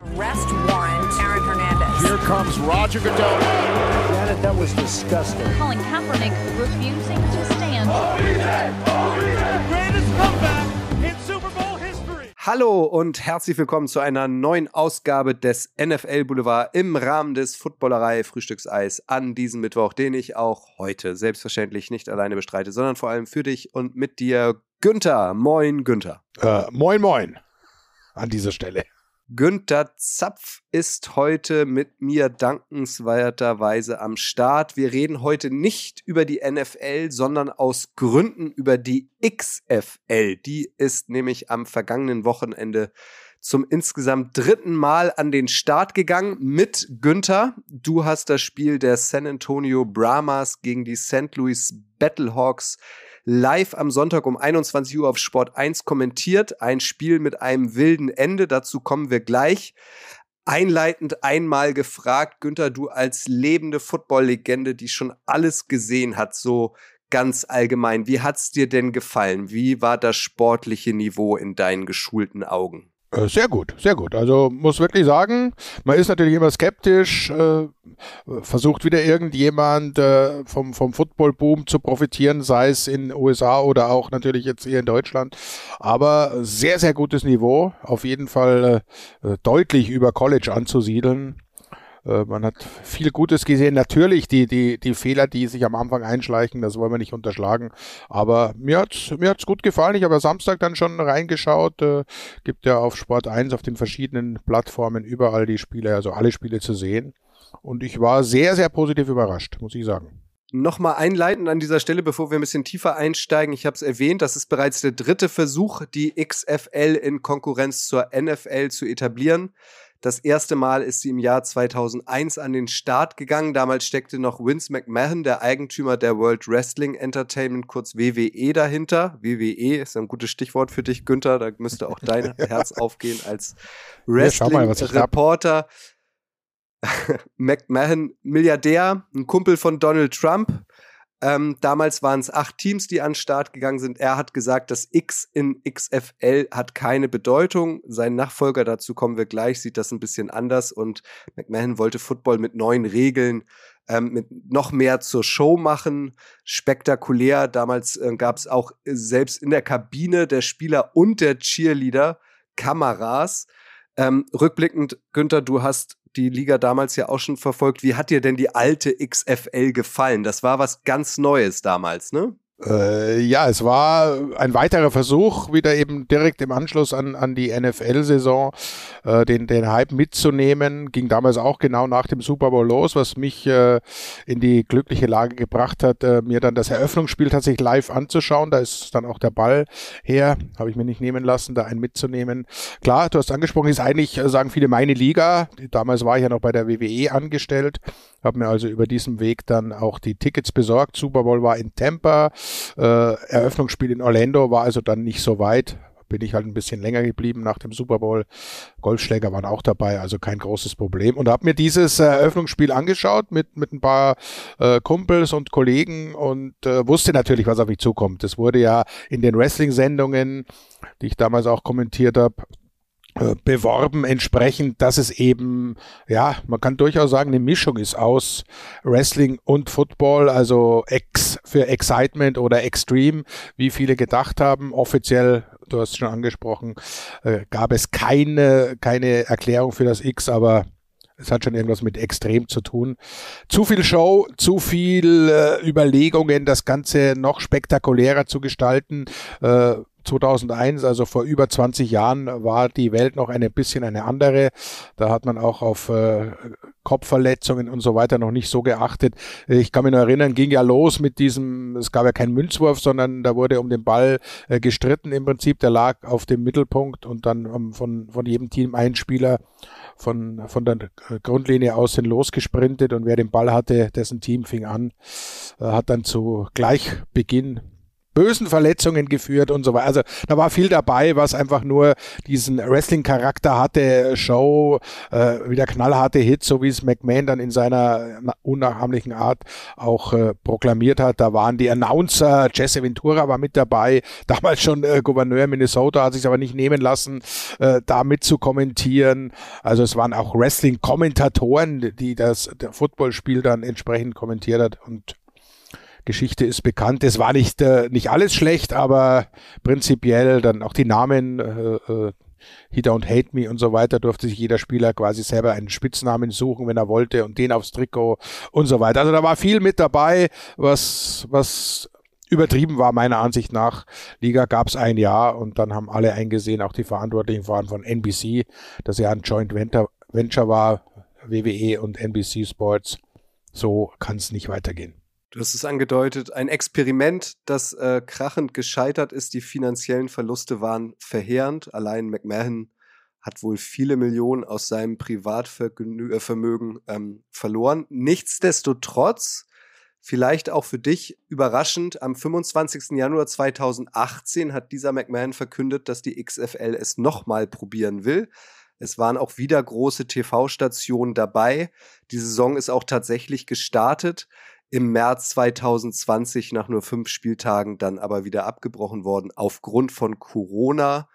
Arrest warrant, Aaron Hernandez. Here comes Roger Goodell. Janet, that was disgusting. Colin Kaepernick refusing to stand. Greatest comeback in Super Bowl history. Hallo und herzlich willkommen zu einer neuen Ausgabe des NFL Boulevard im Rahmen des Footballerei Frühstückseis an diesem Mittwoch, den ich auch heute selbstverständlich nicht alleine bestreite, sondern vor allem für dich und mit dir Günther. Moin Günther. Äh, moin, moin. An dieser Stelle. Günther Zapf ist heute mit mir dankenswerterweise am Start. Wir reden heute nicht über die NFL, sondern aus Gründen über die XFL. Die ist nämlich am vergangenen Wochenende zum insgesamt dritten Mal an den Start gegangen mit Günther. Du hast das Spiel der San Antonio Brahmas gegen die St. Louis Battlehawks live am Sonntag um 21 Uhr auf Sport 1 kommentiert. Ein Spiel mit einem wilden Ende, dazu kommen wir gleich. Einleitend einmal gefragt, Günther, du als lebende Football-Legende, die schon alles gesehen hat, so ganz allgemein, wie hat's dir denn gefallen? Wie war das sportliche Niveau in deinen geschulten Augen? Äh, sehr gut, sehr gut. Also muss wirklich sagen, man ist natürlich immer skeptisch, äh, versucht wieder irgendjemand äh, vom, vom Football-Boom zu profitieren, sei es in USA oder auch natürlich jetzt hier in Deutschland. Aber sehr, sehr gutes Niveau, auf jeden Fall äh, deutlich über College anzusiedeln. Äh, man hat viel Gutes gesehen. Natürlich die, die, die Fehler, die sich am Anfang einschleichen, das wollen wir nicht unterschlagen. Aber mir hat's mir hat's gut gefallen. Ich habe ja Samstag dann schon reingeschaut. Äh, gibt ja auf Sport 1 auf den verschiedenen Plattformen überall die Spiele, also alle Spiele zu sehen. Und ich war sehr, sehr positiv überrascht, muss ich sagen. Nochmal einleitend an dieser Stelle, bevor wir ein bisschen tiefer einsteigen. Ich habe es erwähnt, das ist bereits der dritte Versuch, die XFL in Konkurrenz zur NFL zu etablieren. Das erste Mal ist sie im Jahr 2001 an den Start gegangen. Damals steckte noch Vince McMahon, der Eigentümer der World Wrestling Entertainment, kurz WWE dahinter. WWE ist ein gutes Stichwort für dich, Günther. Da müsste auch dein Herz aufgehen als Wrestling-Reporter. McMahon, Milliardär, ein Kumpel von Donald Trump, ähm, damals waren es acht Teams, die an den Start gegangen sind. Er hat gesagt, das X in XFL hat keine Bedeutung. Sein Nachfolger, dazu kommen wir gleich, sieht das ein bisschen anders. Und McMahon wollte Football mit neuen Regeln, ähm, mit noch mehr zur Show machen. Spektakulär. Damals äh, gab es auch selbst in der Kabine der Spieler und der Cheerleader Kameras. Ähm, rückblickend, Günther, du hast die Liga damals ja auch schon verfolgt. Wie hat dir denn die alte XFL gefallen? Das war was ganz Neues damals, ne? Äh, ja, es war ein weiterer Versuch, wieder eben direkt im Anschluss an, an die NFL-Saison äh, den, den Hype mitzunehmen. Ging damals auch genau nach dem Super Bowl los, was mich äh, in die glückliche Lage gebracht hat, äh, mir dann das Eröffnungsspiel tatsächlich live anzuschauen. Da ist dann auch der Ball her, habe ich mir nicht nehmen lassen, da einen mitzunehmen. Klar, du hast angesprochen, ist eigentlich, äh, sagen viele, meine Liga. Damals war ich ja noch bei der WWE angestellt, habe mir also über diesen Weg dann auch die Tickets besorgt. Super Bowl war in Tampa. Äh, Eröffnungsspiel in Orlando war also dann nicht so weit. Bin ich halt ein bisschen länger geblieben nach dem Super Bowl. Golfschläger waren auch dabei, also kein großes Problem. Und habe mir dieses äh, Eröffnungsspiel angeschaut mit, mit ein paar äh, Kumpels und Kollegen und äh, wusste natürlich, was auf mich zukommt. Das wurde ja in den Wrestling-Sendungen, die ich damals auch kommentiert habe, beworben entsprechend, dass es eben, ja, man kann durchaus sagen, eine Mischung ist aus Wrestling und Football, also X für Excitement oder Extreme, wie viele gedacht haben. Offiziell, du hast es schon angesprochen, äh, gab es keine, keine Erklärung für das X, aber es hat schon irgendwas mit extrem zu tun. Zu viel Show, zu viel äh, Überlegungen, das Ganze noch spektakulärer zu gestalten. Äh, 2001, also vor über 20 Jahren, war die Welt noch ein bisschen eine andere. Da hat man auch auf äh, Kopfverletzungen und so weiter noch nicht so geachtet. Ich kann mich nur erinnern, ging ja los mit diesem, es gab ja keinen Münzwurf, sondern da wurde um den Ball äh, gestritten im Prinzip. Der lag auf dem Mittelpunkt und dann um, von, von jedem Team ein Spieler von, von der Grundlinie aus sind losgesprintet und wer den Ball hatte, dessen Team fing an, äh, hat dann zu Gleichbeginn bösen Verletzungen geführt und so weiter. Also da war viel dabei, was einfach nur diesen Wrestling-Charakter hatte, Show, äh, wieder knallharte Hits, so wie es McMahon dann in seiner unnachahmlichen Art auch äh, proklamiert hat. Da waren die Announcer, Jesse Ventura war mit dabei, damals schon äh, Gouverneur Minnesota, hat sich aber nicht nehmen lassen, äh, da mit zu kommentieren. Also es waren auch Wrestling-Kommentatoren, die das Footballspiel dann entsprechend kommentiert hat und Geschichte ist bekannt. Es war nicht, äh, nicht alles schlecht, aber prinzipiell dann auch die Namen, äh, äh, He Don't Hate Me und so weiter, durfte sich jeder Spieler quasi selber einen Spitznamen suchen, wenn er wollte und den aufs Trikot und so weiter. Also da war viel mit dabei, was, was übertrieben war, meiner Ansicht nach. Liga gab es ein Jahr und dann haben alle eingesehen, auch die Verantwortlichen vor allem von NBC, dass ja ein Joint Venture war, WWE und NBC Sports. So kann es nicht weitergehen. Du hast es angedeutet, ein Experiment, das äh, krachend gescheitert ist. Die finanziellen Verluste waren verheerend. Allein McMahon hat wohl viele Millionen aus seinem Privatvermögen äh, ähm, verloren. Nichtsdestotrotz, vielleicht auch für dich überraschend, am 25. Januar 2018 hat dieser McMahon verkündet, dass die XFL es nochmal probieren will. Es waren auch wieder große TV-Stationen dabei. Die Saison ist auch tatsächlich gestartet im März 2020 nach nur fünf Spieltagen dann aber wieder abgebrochen worden aufgrund von Corona.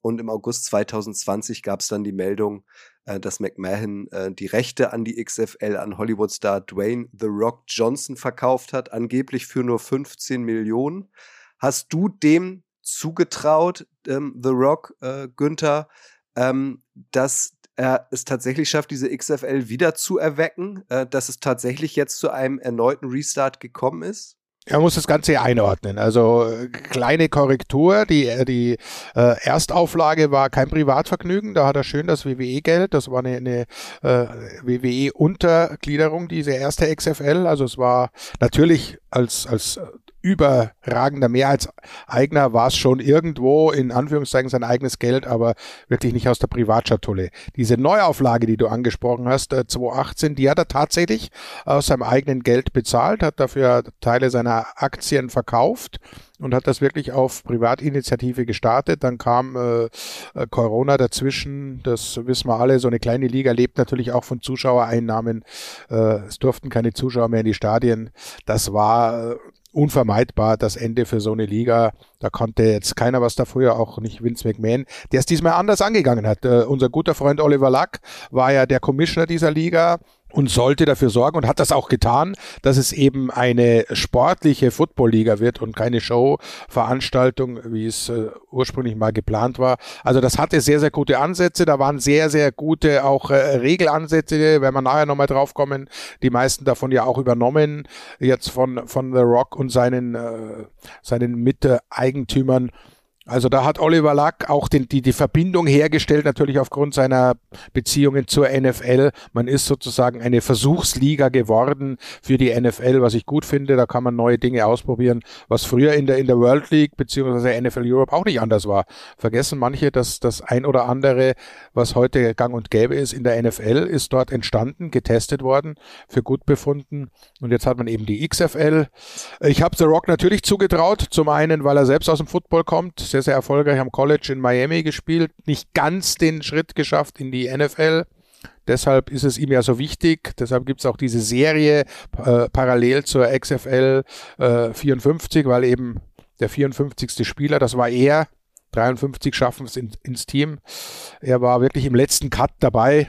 Und im August 2020 gab es dann die Meldung, äh, dass McMahon äh, die Rechte an die XFL an Hollywood-Star Dwayne The Rock Johnson verkauft hat, angeblich für nur 15 Millionen. Hast du dem zugetraut, ähm, The Rock, äh, Günther, ähm, dass er es tatsächlich schafft, diese XFL wieder zu erwecken, äh, dass es tatsächlich jetzt zu einem erneuten Restart gekommen ist? Er muss das Ganze einordnen. Also kleine Korrektur. Die, äh, die äh, Erstauflage war kein Privatvergnügen. Da hat er schön das WWE-Geld. Das war eine, eine äh, WWE-Untergliederung, diese erste XFL. Also es war natürlich als, als überragender Mehrheitseigner war es schon irgendwo in Anführungszeichen sein eigenes Geld, aber wirklich nicht aus der Privatschatulle. Diese Neuauflage, die du angesprochen hast, 2018, äh, die hat er tatsächlich aus seinem eigenen Geld bezahlt, hat dafür Teile seiner Aktien verkauft und hat das wirklich auf Privatinitiative gestartet. Dann kam äh, äh, Corona dazwischen, das wissen wir alle. So eine kleine Liga lebt natürlich auch von Zuschauereinnahmen. Äh, es durften keine Zuschauer mehr in die Stadien. Das war äh, unvermeidbar das Ende für so eine Liga. Da konnte jetzt keiner was dafür, auch nicht Vince McMahon, der es diesmal anders angegangen hat. Uh, unser guter Freund Oliver Luck war ja der Commissioner dieser Liga und sollte dafür sorgen und hat das auch getan, dass es eben eine sportliche Footballliga wird und keine Showveranstaltung, wie es äh, ursprünglich mal geplant war. Also das hatte sehr, sehr gute Ansätze. Da waren sehr, sehr gute auch äh, Regelansätze, wenn wir nachher nochmal drauf kommen. Die meisten davon ja auch übernommen, jetzt von, von The Rock und seinen, äh, seinen Mitte-Eigentümern. Also da hat Oliver Luck auch den, die, die Verbindung hergestellt, natürlich aufgrund seiner Beziehungen zur NFL. Man ist sozusagen eine Versuchsliga geworden für die NFL, was ich gut finde. Da kann man neue Dinge ausprobieren, was früher in der, in der World League beziehungsweise NFL Europe auch nicht anders war. Vergessen manche, dass das ein oder andere, was heute gang und gäbe ist in der NFL, ist dort entstanden, getestet worden, für gut befunden. Und jetzt hat man eben die XFL. Ich habe The Rock natürlich zugetraut. Zum einen, weil er selbst aus dem Football kommt sehr, sehr erfolgreich am College in Miami gespielt, nicht ganz den Schritt geschafft in die NFL. Deshalb ist es ihm ja so wichtig. Deshalb gibt es auch diese Serie äh, parallel zur XFL äh, 54, weil eben der 54. Spieler, das war er, 53 schaffen es in, ins Team. Er war wirklich im letzten Cut dabei.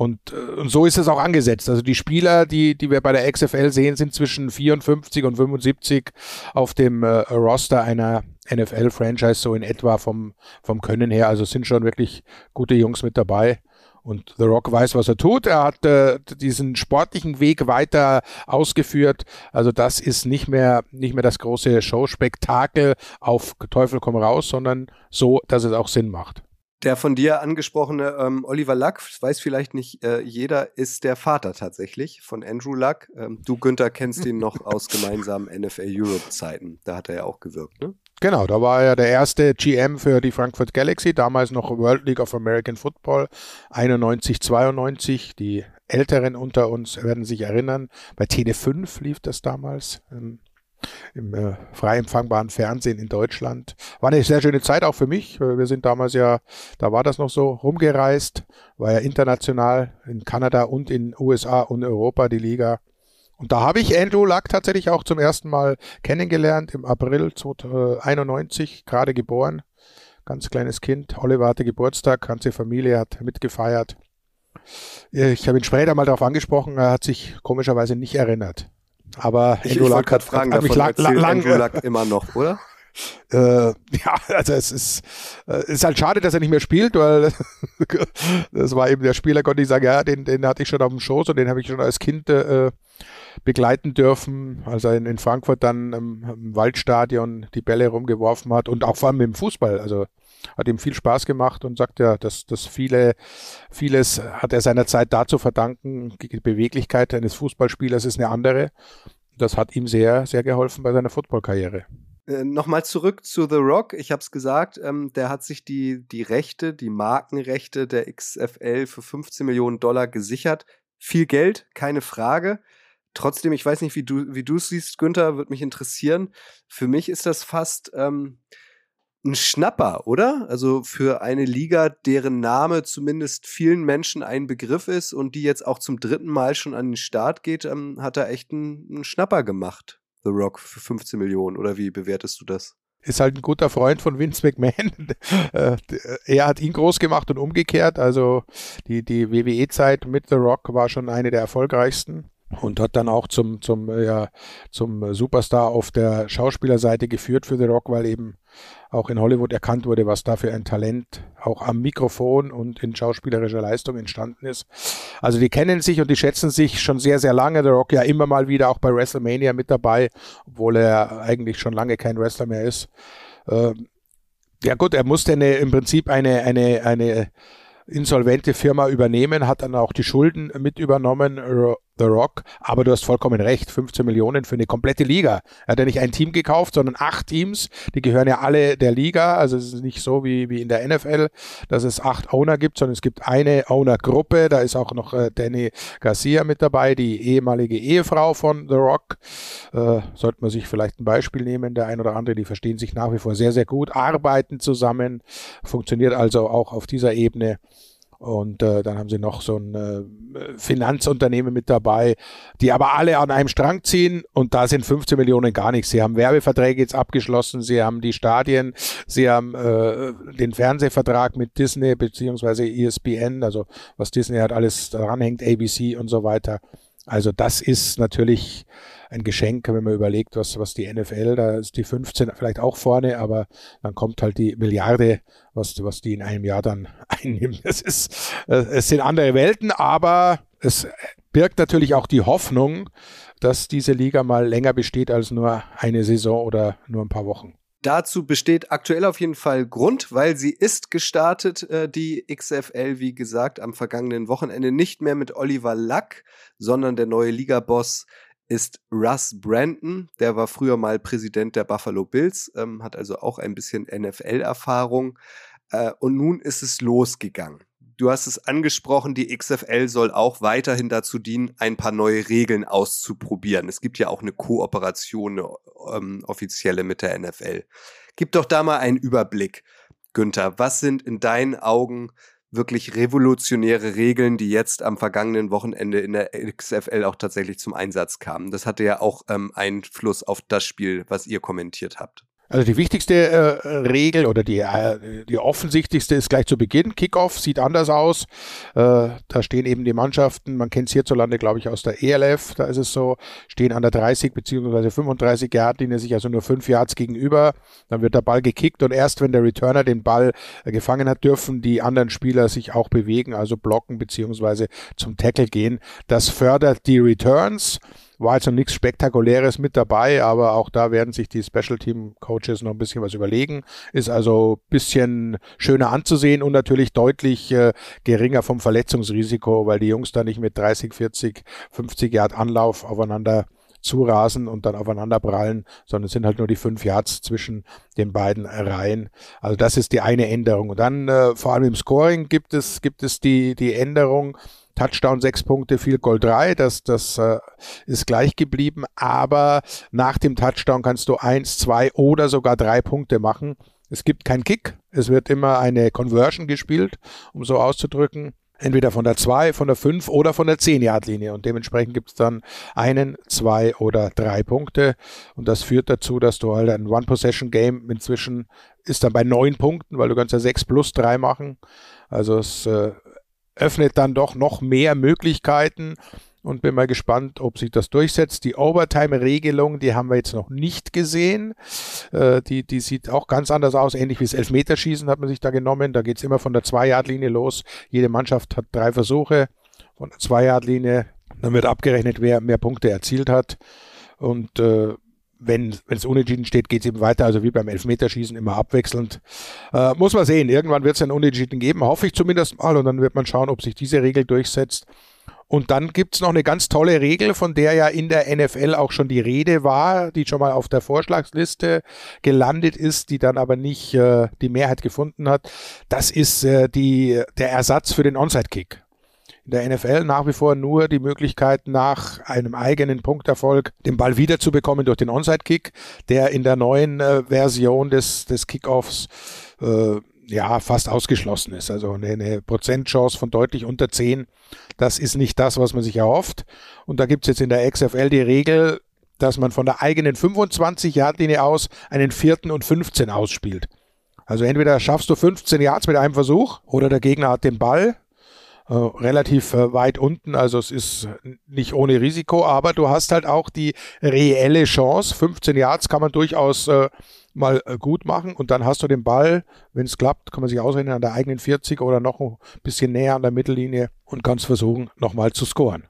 Und, äh, und so ist es auch angesetzt. Also die Spieler, die, die wir bei der XFL sehen, sind zwischen 54 und 75 auf dem äh, Roster einer NFL-Franchise, so in etwa vom, vom Können her. Also sind schon wirklich gute Jungs mit dabei. Und The Rock weiß, was er tut. Er hat äh, diesen sportlichen Weg weiter ausgeführt. Also das ist nicht mehr, nicht mehr das große Showspektakel auf Teufel komm raus, sondern so, dass es auch Sinn macht. Der von dir angesprochene ähm, Oliver Luck, weiß vielleicht nicht äh, jeder, ist der Vater tatsächlich von Andrew Luck. Ähm, du, Günther, kennst ihn noch aus gemeinsamen NFL Europe-Zeiten. Da hat er ja auch gewirkt, ne? Genau, da war er der erste GM für die Frankfurt Galaxy, damals noch World League of American Football, 91, 92. Die Älteren unter uns werden sich erinnern, bei TD5 lief das damals. Ähm, im äh, frei empfangbaren Fernsehen in Deutschland. War eine sehr schöne Zeit auch für mich. Wir sind damals ja, da war das noch so, rumgereist, war ja international in Kanada und in USA und Europa die Liga. Und da habe ich Andrew Luck tatsächlich auch zum ersten Mal kennengelernt im April 1991, gerade geboren. Ganz kleines Kind. Oliver hatte Geburtstag, ganze Familie hat mitgefeiert. Ich habe ihn später mal darauf angesprochen, er hat sich komischerweise nicht erinnert. Aber ich, ich wollte gerade fragen, hat, davon lang, lang, Andrew Luck immer noch, oder? Äh, ja, also es ist, äh, ist halt schade, dass er nicht mehr spielt, weil das war eben der Spieler, konnte ich sagen, ja, den, den hatte ich schon auf dem Schoß und den habe ich schon als Kind äh, begleiten dürfen, als er in, in Frankfurt dann im, im, Waldstadion die Bälle rumgeworfen hat und auch vor allem dem Fußball. Also hat ihm viel Spaß gemacht und sagt ja, dass, dass viele, vieles hat er seiner Zeit dazu verdanken. Die Beweglichkeit eines Fußballspielers ist eine andere. Das hat ihm sehr, sehr geholfen bei seiner Footballkarriere. Äh, Nochmal zurück zu The Rock. Ich habe es gesagt, ähm, der hat sich die, die Rechte, die Markenrechte der XFL für 15 Millionen Dollar gesichert. Viel Geld, keine Frage. Trotzdem, ich weiß nicht, wie du wie es siehst, Günther, würde mich interessieren. Für mich ist das fast ähm, ein Schnapper, oder? Also für eine Liga, deren Name zumindest vielen Menschen ein Begriff ist und die jetzt auch zum dritten Mal schon an den Start geht, ähm, hat er echt einen, einen Schnapper gemacht. The Rock für 15 Millionen. Oder wie bewertest du das? ist halt ein guter Freund von Vince McMahon. Äh, er hat ihn groß gemacht und umgekehrt. Also die, die WWE-Zeit mit The Rock war schon eine der erfolgreichsten und hat dann auch zum, zum, ja, zum Superstar auf der Schauspielerseite geführt für The Rock, weil eben auch in Hollywood erkannt wurde, was da für ein Talent auch am Mikrofon und in schauspielerischer Leistung entstanden ist. Also die kennen sich und die schätzen sich schon sehr, sehr lange. The Rock ja immer mal wieder auch bei WrestleMania mit dabei, obwohl er eigentlich schon lange kein Wrestler mehr ist. Ähm, ja gut, er musste eine, im Prinzip eine, eine, eine insolvente Firma übernehmen, hat dann auch die Schulden mit übernommen, The Rock. Aber du hast vollkommen recht, 15 Millionen für eine komplette Liga. Er hat ja nicht ein Team gekauft, sondern acht Teams. Die gehören ja alle der Liga. Also es ist nicht so wie, wie in der NFL, dass es acht Owner gibt, sondern es gibt eine Owner-Gruppe. Da ist auch noch äh, Danny Garcia mit dabei, die ehemalige Ehefrau von The Rock. Äh, sollte man sich vielleicht ein Beispiel nehmen. Der ein oder andere, die verstehen sich nach wie vor sehr, sehr gut, arbeiten zusammen. Funktioniert also auch auf dieser Ebene. Und äh, dann haben sie noch so ein äh, Finanzunternehmen mit dabei, die aber alle an einem Strang ziehen und da sind 15 Millionen gar nichts. Sie haben Werbeverträge jetzt abgeschlossen, sie haben die Stadien, sie haben äh, den Fernsehvertrag mit Disney beziehungsweise ESPN, also was Disney hat alles daran hängt, ABC und so weiter. Also das ist natürlich ein Geschenk, wenn man überlegt, was, was die NFL, da ist die 15 vielleicht auch vorne, aber dann kommt halt die Milliarde, was, was die in einem Jahr dann einnimmt. Es ist, äh, es sind andere Welten, aber es birgt natürlich auch die Hoffnung, dass diese Liga mal länger besteht als nur eine Saison oder nur ein paar Wochen. Dazu besteht aktuell auf jeden Fall Grund, weil sie ist gestartet, äh, die XFL, wie gesagt, am vergangenen Wochenende nicht mehr mit Oliver Luck, sondern der neue Ligaboss ist Russ Brandon. Der war früher mal Präsident der Buffalo Bills, ähm, hat also auch ein bisschen NFL-Erfahrung. Äh, und nun ist es losgegangen. Du hast es angesprochen, die XFL soll auch weiterhin dazu dienen, ein paar neue Regeln auszuprobieren. Es gibt ja auch eine Kooperation, eine ähm, offizielle mit der NFL. Gib doch da mal einen Überblick, Günther. Was sind in deinen Augen wirklich revolutionäre Regeln, die jetzt am vergangenen Wochenende in der XFL auch tatsächlich zum Einsatz kamen. Das hatte ja auch ähm, Einfluss auf das Spiel, was ihr kommentiert habt. Also die wichtigste äh, Regel oder die, äh, die offensichtlichste ist gleich zu Beginn. Kickoff sieht anders aus. Äh, da stehen eben die Mannschaften, man kennt es hierzulande, glaube ich, aus der ELF, da ist es so, stehen an der 30 bzw. 35 Yard Linie sich also nur 5 Yards gegenüber. Dann wird der Ball gekickt und erst wenn der Returner den Ball äh, gefangen hat, dürfen die anderen Spieler sich auch bewegen, also blocken bzw. zum Tackle gehen. Das fördert die Returns. War also nichts Spektakuläres mit dabei, aber auch da werden sich die Special Team Coaches noch ein bisschen was überlegen. Ist also bisschen schöner anzusehen und natürlich deutlich äh, geringer vom Verletzungsrisiko, weil die Jungs da nicht mit 30, 40, 50 Yard Anlauf aufeinander zurasen und dann aufeinander prallen, sondern es sind halt nur die fünf Yards zwischen den beiden Reihen. Also das ist die eine Änderung. Und dann äh, vor allem im Scoring gibt es, gibt es die, die Änderung, Touchdown sechs Punkte, Field Goal drei. Das, das äh, ist gleich geblieben. Aber nach dem Touchdown kannst du eins, zwei oder sogar drei Punkte machen. Es gibt keinen Kick. Es wird immer eine Conversion gespielt, um so auszudrücken entweder von der 2, von der 5 oder von der 10-Yard-Linie. Und dementsprechend gibt es dann einen, zwei oder drei Punkte. Und das führt dazu, dass du halt ein One-Possession-Game inzwischen ist dann bei neun Punkten, weil du kannst ja 6 plus 3 machen. Also es äh, öffnet dann doch noch mehr Möglichkeiten und bin mal gespannt, ob sich das durchsetzt. Die Overtime-Regelung, die haben wir jetzt noch nicht gesehen. Äh, die, die sieht auch ganz anders aus, ähnlich wie das Elfmeterschießen hat man sich da genommen. Da geht's immer von der Zwei-Yard-Linie los. Jede Mannschaft hat drei Versuche von der Zwei-Yard-Linie. Dann wird abgerechnet, wer mehr Punkte erzielt hat. Und äh, wenn es unentschieden steht, geht es eben weiter, also wie beim Elfmeterschießen immer abwechselnd. Äh, muss man sehen, irgendwann wird es ein Unentschieden geben, hoffe ich zumindest mal, und dann wird man schauen, ob sich diese Regel durchsetzt. Und dann gibt's noch eine ganz tolle Regel, von der ja in der NFL auch schon die Rede war, die schon mal auf der Vorschlagsliste gelandet ist, die dann aber nicht äh, die Mehrheit gefunden hat. Das ist äh, die, der Ersatz für den Onside-Kick. In der NFL nach wie vor nur die Möglichkeit, nach einem eigenen Punkterfolg den Ball wiederzubekommen durch den Onside-Kick, der in der neuen äh, Version des, des Kickoffs äh, ja, fast ausgeschlossen ist. Also eine, eine Prozentchance von deutlich unter 10. Das ist nicht das, was man sich erhofft. Und da gibt es jetzt in der XFL die Regel, dass man von der eigenen 25-Yard-Linie aus einen vierten und 15 ausspielt. Also entweder schaffst du 15 Yards mit einem Versuch oder der Gegner hat den Ball äh, relativ äh, weit unten, also es ist nicht ohne Risiko, aber du hast halt auch die reelle Chance. 15 Yards kann man durchaus äh, mal äh, gut machen und dann hast du den Ball, wenn es klappt, kann man sich ausrechnen an der eigenen 40 oder noch ein bisschen näher an der Mittellinie und kannst versuchen, nochmal zu scoren.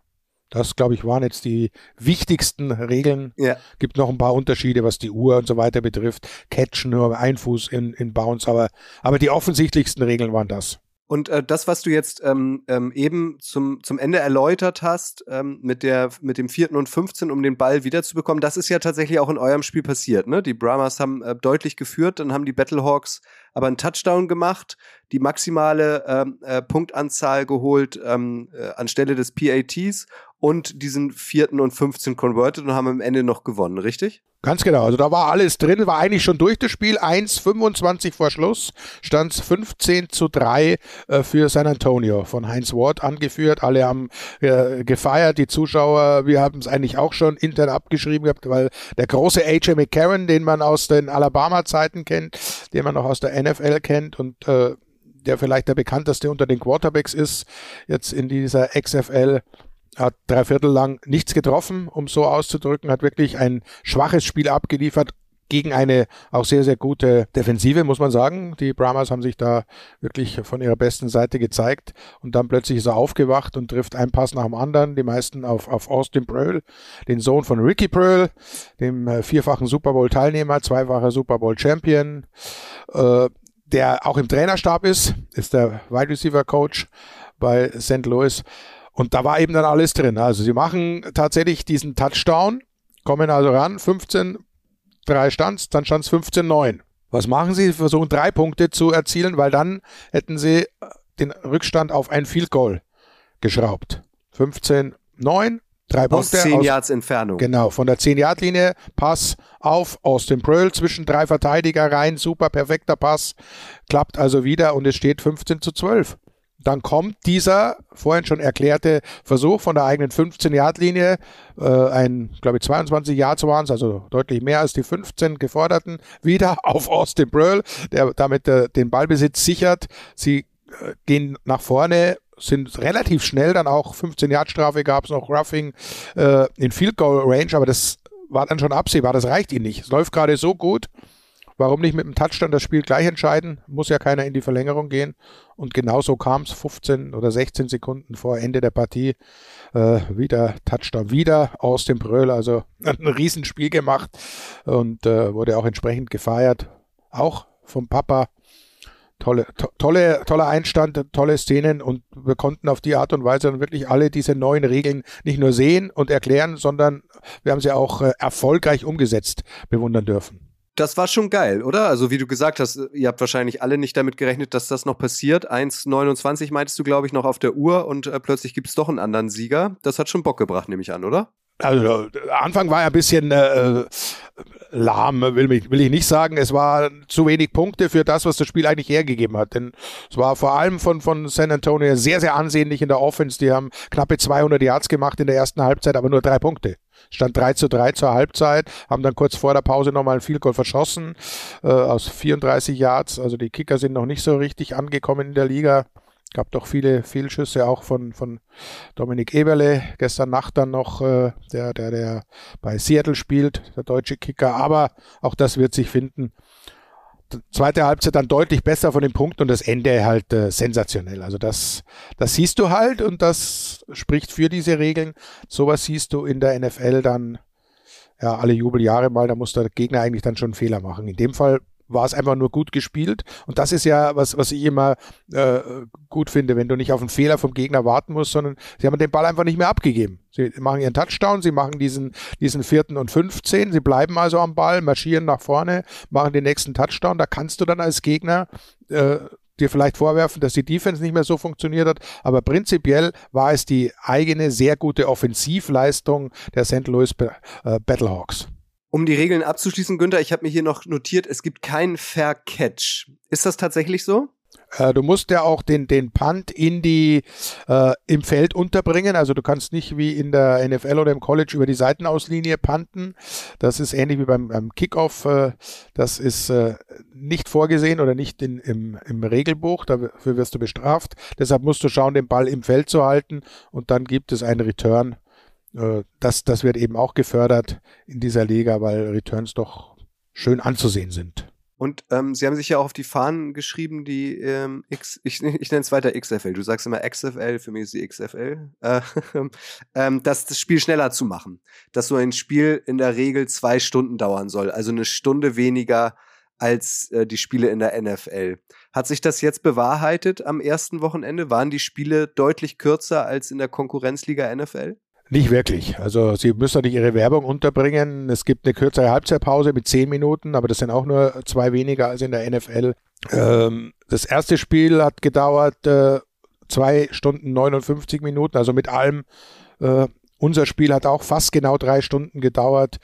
Das, glaube ich, waren jetzt die wichtigsten Regeln. Ja. Gibt noch ein paar Unterschiede, was die Uhr und so weiter betrifft. Catchen nur ein Fuß in, in Bounce, aber, aber die offensichtlichsten Regeln waren das. Und äh, das, was du jetzt ähm, ähm, eben zum, zum Ende erläutert hast, ähm, mit, der, mit dem vierten und 15, um den Ball wiederzubekommen, das ist ja tatsächlich auch in eurem Spiel passiert. Ne? Die Brahmas haben äh, deutlich geführt, dann haben die Battlehawks aber einen Touchdown gemacht, die maximale ähm, äh, Punktanzahl geholt ähm, äh, anstelle des PATs und diesen vierten und 15 converted und haben am Ende noch gewonnen, richtig? Ganz genau. Also da war alles drin, war eigentlich schon durch das Spiel. 1,25 vor Schluss stand es 15 zu 3 äh, für San Antonio von Heinz Ward angeführt. Alle haben äh, gefeiert, die Zuschauer. Wir haben es eigentlich auch schon intern abgeschrieben gehabt, weil der große AJ McCarron, den man aus den Alabama-Zeiten kennt, den man noch aus der NFL kennt und äh, der vielleicht der bekannteste unter den Quarterbacks ist, jetzt in dieser XFL hat drei Viertel lang nichts getroffen, um so auszudrücken, hat wirklich ein schwaches Spiel abgeliefert gegen eine auch sehr, sehr gute Defensive, muss man sagen. Die Brahmas haben sich da wirklich von ihrer besten Seite gezeigt und dann plötzlich ist er aufgewacht und trifft einen Pass nach dem anderen, die meisten auf, auf Austin Pröhl, den Sohn von Ricky Pröhl, dem äh, vierfachen Super Bowl Teilnehmer, zweifacher Super Bowl Champion, äh, der auch im Trainerstab ist, ist der Wide Receiver Coach bei St. Louis. Und da war eben dann alles drin. Also sie machen tatsächlich diesen Touchdown, kommen also ran, 15, 3 Stands, dann stand es 15, 9. Was machen sie? Sie versuchen drei Punkte zu erzielen, weil dann hätten sie den Rückstand auf ein Field Goal geschraubt. 15, 9, drei Punkte. Aus 10 Yards Entfernung. Genau, von der 10-Yard-Linie, Pass auf Austin Pröll zwischen drei Verteidiger rein, super perfekter Pass, klappt also wieder und es steht 15 zu 12 dann kommt dieser vorhin schon erklärte Versuch von der eigenen 15-Yard-Linie, äh, ein, glaube ich, 22 Yards waren es, also deutlich mehr als die 15 geforderten, wieder auf Austin Bröll, der damit äh, den Ballbesitz sichert. Sie äh, gehen nach vorne, sind relativ schnell, dann auch 15-Yard-Strafe gab es noch Roughing äh, in Field Goal Range, aber das war dann schon absehbar, das reicht ihnen nicht. Es läuft gerade so gut, Warum nicht mit dem Touchdown das Spiel gleich entscheiden? Muss ja keiner in die Verlängerung gehen. Und genauso kam es 15 oder 16 Sekunden vor Ende der Partie. Äh, wieder Touchdown, wieder aus dem Bröll. Also ein Riesenspiel gemacht und äh, wurde auch entsprechend gefeiert. Auch vom Papa. Tolle, to tolle, toller Einstand, tolle Szenen und wir konnten auf die Art und Weise dann wirklich alle diese neuen Regeln nicht nur sehen und erklären, sondern wir haben sie auch äh, erfolgreich umgesetzt bewundern dürfen. Das war schon geil, oder? Also wie du gesagt hast, ihr habt wahrscheinlich alle nicht damit gerechnet, dass das noch passiert. 1,29 meintest du, glaube ich, noch auf der Uhr und äh, plötzlich gibt es doch einen anderen Sieger. Das hat schon Bock gebracht, nehme ich an, oder? Also Anfang war ja ein bisschen äh, lahm, will, ich, will ich nicht sagen. Es war zu wenig Punkte für das, was das Spiel eigentlich hergegeben hat. Denn es war vor allem von, von San Antonio sehr, sehr ansehnlich in der Offense. Die haben knappe 200 Yards gemacht in der ersten Halbzeit, aber nur drei Punkte. Stand 3 zu 3 zur Halbzeit, haben dann kurz vor der Pause nochmal ein Field Goal verschossen äh, aus 34 Yards. Also die Kicker sind noch nicht so richtig angekommen in der Liga. Gab doch viele Fehlschüsse auch von, von Dominik Eberle. Gestern Nacht dann noch, äh, der, der, der bei Seattle spielt, der deutsche Kicker. Aber auch das wird sich finden. Zweite Halbzeit dann deutlich besser von den Punkten und das Ende halt äh, sensationell. Also das, das siehst du halt und das spricht für diese Regeln. Sowas siehst du in der NFL dann ja alle Jubeljahre mal. Da muss der Gegner eigentlich dann schon einen Fehler machen. In dem Fall war es einfach nur gut gespielt. Und das ist ja was, was ich immer äh, gut finde, wenn du nicht auf einen Fehler vom Gegner warten musst, sondern sie haben den Ball einfach nicht mehr abgegeben. Sie machen ihren Touchdown, sie machen diesen, diesen vierten und 15, sie bleiben also am Ball, marschieren nach vorne, machen den nächsten Touchdown. Da kannst du dann als Gegner äh, dir vielleicht vorwerfen, dass die Defense nicht mehr so funktioniert hat, aber prinzipiell war es die eigene sehr gute Offensivleistung der St. Louis äh, Battlehawks. Um die Regeln abzuschließen, Günther, ich habe mir hier noch notiert, es gibt keinen Fair Catch. Ist das tatsächlich so? Äh, du musst ja auch den, den Punt in die, äh, im Feld unterbringen. Also du kannst nicht wie in der NFL oder im College über die Seitenauslinie punten. Das ist ähnlich wie beim, beim Kickoff. Äh, das ist äh, nicht vorgesehen oder nicht in, im, im Regelbuch. Dafür wirst du bestraft. Deshalb musst du schauen, den Ball im Feld zu halten und dann gibt es einen Return äh, das, das wird eben auch gefördert in dieser Liga, weil Returns doch schön anzusehen sind. Und ähm, sie haben sich ja auch auf die Fahnen geschrieben, die ähm, X, ich, ich nenne es weiter XFL, du sagst immer XFL, für mich ist die XFL, äh, ähm, das, das Spiel schneller zu machen. Dass so ein Spiel in der Regel zwei Stunden dauern soll, also eine Stunde weniger als äh, die Spiele in der NFL. Hat sich das jetzt bewahrheitet am ersten Wochenende? Waren die Spiele deutlich kürzer als in der Konkurrenzliga NFL? Nicht wirklich. Also sie müssen natürlich ihre Werbung unterbringen. Es gibt eine kürzere Halbzeitpause mit zehn Minuten, aber das sind auch nur zwei weniger als in der NFL. Ähm, das erste Spiel hat gedauert äh, zwei Stunden 59 Minuten, also mit allem. Äh, unser Spiel hat auch fast genau drei Stunden gedauert.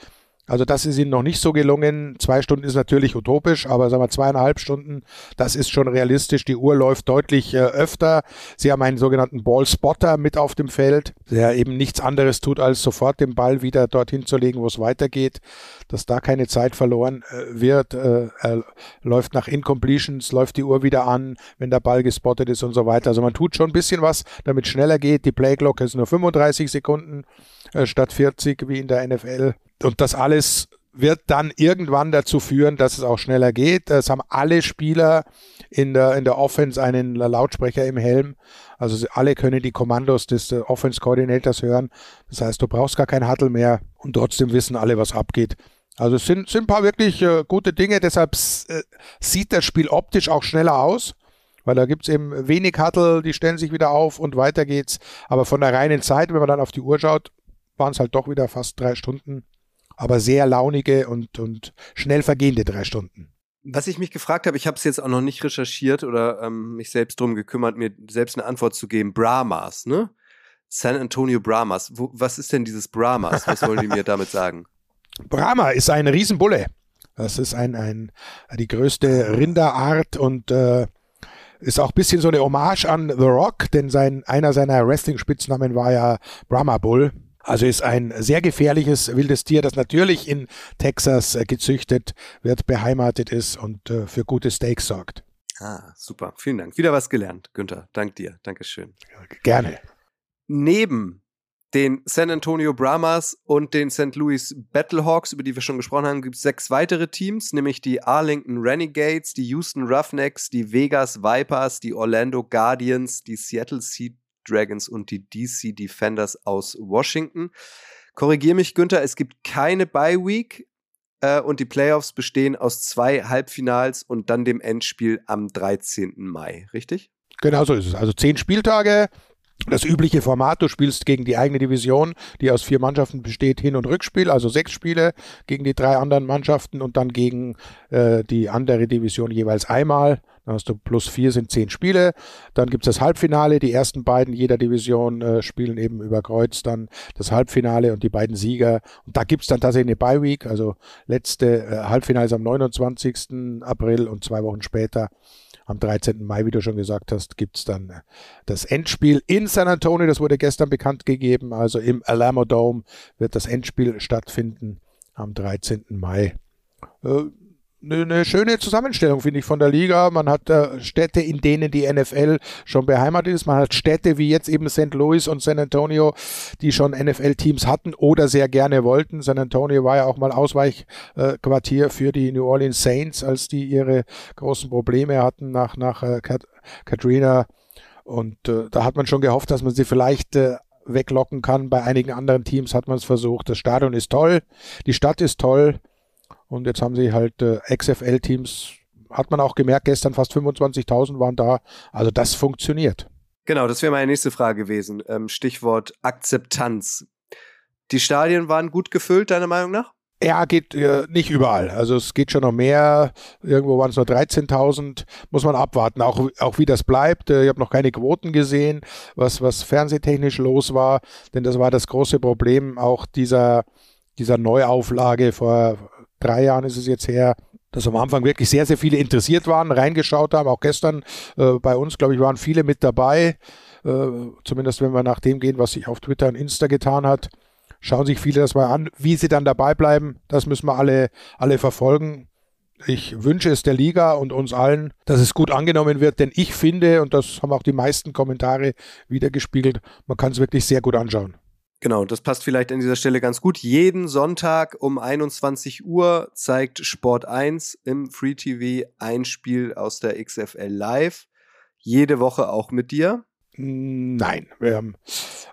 Also das ist ihnen noch nicht so gelungen. Zwei Stunden ist natürlich utopisch, aber sagen wir zweieinhalb Stunden, das ist schon realistisch. Die Uhr läuft deutlich äh, öfter. Sie haben einen sogenannten Ball-Spotter mit auf dem Feld, der eben nichts anderes tut, als sofort den Ball wieder dorthin zu legen, wo es weitergeht, dass da keine Zeit verloren äh, wird. Äh, läuft nach Incompletions, läuft die Uhr wieder an, wenn der Ball gespottet ist und so weiter. Also man tut schon ein bisschen was, damit schneller geht. Die Playglocke ist nur 35 Sekunden äh, statt 40 wie in der NFL. Und das alles wird dann irgendwann dazu führen, dass es auch schneller geht. Es haben alle Spieler in der, in der Offense einen Lautsprecher im Helm. Also alle können die Kommandos des äh, Offense Coordinators hören. Das heißt, du brauchst gar kein Huddle mehr und trotzdem wissen alle, was abgeht. Also es sind, sind ein paar wirklich äh, gute Dinge. Deshalb äh, sieht das Spiel optisch auch schneller aus. Weil da gibt es eben wenig Huddle, die stellen sich wieder auf und weiter geht's. Aber von der reinen Zeit, wenn man dann auf die Uhr schaut, waren es halt doch wieder fast drei Stunden aber sehr launige und, und schnell vergehende drei Stunden. Was ich mich gefragt habe, ich habe es jetzt auch noch nicht recherchiert oder ähm, mich selbst drum gekümmert, mir selbst eine Antwort zu geben. Brahmas, ne? San Antonio Brahmas. Wo, was ist denn dieses Brahmas? Was wollen die mir damit sagen? Brahma ist ein Riesenbulle. Das ist ein, ein die größte Rinderart und äh, ist auch ein bisschen so eine Hommage an The Rock, denn sein, einer seiner Wrestling-Spitznamen war ja Brahma Bull. Also ist ein sehr gefährliches wildes Tier, das natürlich in Texas äh, gezüchtet wird, beheimatet ist und äh, für gute Steaks sorgt. Ah, super. Vielen Dank. Wieder was gelernt, Günther. Dank dir. Dankeschön. Gerne. Neben den San Antonio Brahmas und den St. Louis Battlehawks, über die wir schon gesprochen haben, gibt es sechs weitere Teams, nämlich die Arlington Renegades, die Houston Roughnecks, die Vegas Vipers, die Orlando Guardians, die Seattle Sea Dragons und die DC Defenders aus Washington. Korrigier mich, Günther, es gibt keine Bye Week äh, und die Playoffs bestehen aus zwei Halbfinals und dann dem Endspiel am 13. Mai, richtig? Genau so ist es. Also zehn Spieltage, das übliche Format. Du spielst gegen die eigene Division, die aus vier Mannschaften besteht, Hin- und Rückspiel, also sechs Spiele gegen die drei anderen Mannschaften und dann gegen äh, die andere Division jeweils einmal. Dann hast du plus vier sind zehn Spiele. Dann gibt's das Halbfinale. Die ersten beiden jeder Division äh, spielen eben über Kreuz dann das Halbfinale und die beiden Sieger. Und da gibt's dann tatsächlich eine Bye Week. Also letzte äh, Halbfinale ist am 29. April und zwei Wochen später am 13. Mai, wie du schon gesagt hast, gibt's dann äh, das Endspiel in San Antonio. Das wurde gestern bekannt gegeben. Also im Alamo Dome wird das Endspiel stattfinden am 13. Mai. Äh, eine, schöne Zusammenstellung, finde ich, von der Liga. Man hat äh, Städte, in denen die NFL schon beheimatet ist. Man hat Städte wie jetzt eben St. Louis und San Antonio, die schon NFL-Teams hatten oder sehr gerne wollten. San Antonio war ja auch mal Ausweichquartier äh, für die New Orleans Saints, als die ihre großen Probleme hatten nach, nach äh, Kat Katrina. Und äh, da hat man schon gehofft, dass man sie vielleicht äh, weglocken kann. Bei einigen anderen Teams hat man es versucht. Das Stadion ist toll, die Stadt ist toll. Und jetzt haben sie halt äh, XFL-Teams, hat man auch gemerkt, gestern fast 25.000 waren da. Also das funktioniert. Genau, das wäre meine nächste Frage gewesen. Ähm, Stichwort Akzeptanz. Die Stadien waren gut gefüllt, deiner Meinung nach? Ja, geht äh, nicht überall. Also es geht schon noch mehr. Irgendwo waren es nur 13.000. Muss man abwarten, auch, auch wie das bleibt. Äh, ich habe noch keine Quoten gesehen, was, was fernsehtechnisch los war. Denn das war das große Problem auch dieser, dieser Neuauflage vor drei Jahren ist es jetzt her, dass am Anfang wirklich sehr, sehr viele interessiert waren, reingeschaut haben. Auch gestern äh, bei uns, glaube ich, waren viele mit dabei. Äh, zumindest wenn wir nach dem gehen, was sich auf Twitter und Insta getan hat. Schauen sich viele das mal an. Wie sie dann dabei bleiben, das müssen wir alle, alle verfolgen. Ich wünsche es der Liga und uns allen, dass es gut angenommen wird, denn ich finde, und das haben auch die meisten Kommentare wiedergespiegelt, man kann es wirklich sehr gut anschauen. Genau, das passt vielleicht an dieser Stelle ganz gut. Jeden Sonntag um 21 Uhr zeigt Sport 1 im Free TV ein Spiel aus der XFL Live. Jede Woche auch mit dir? Nein, wir haben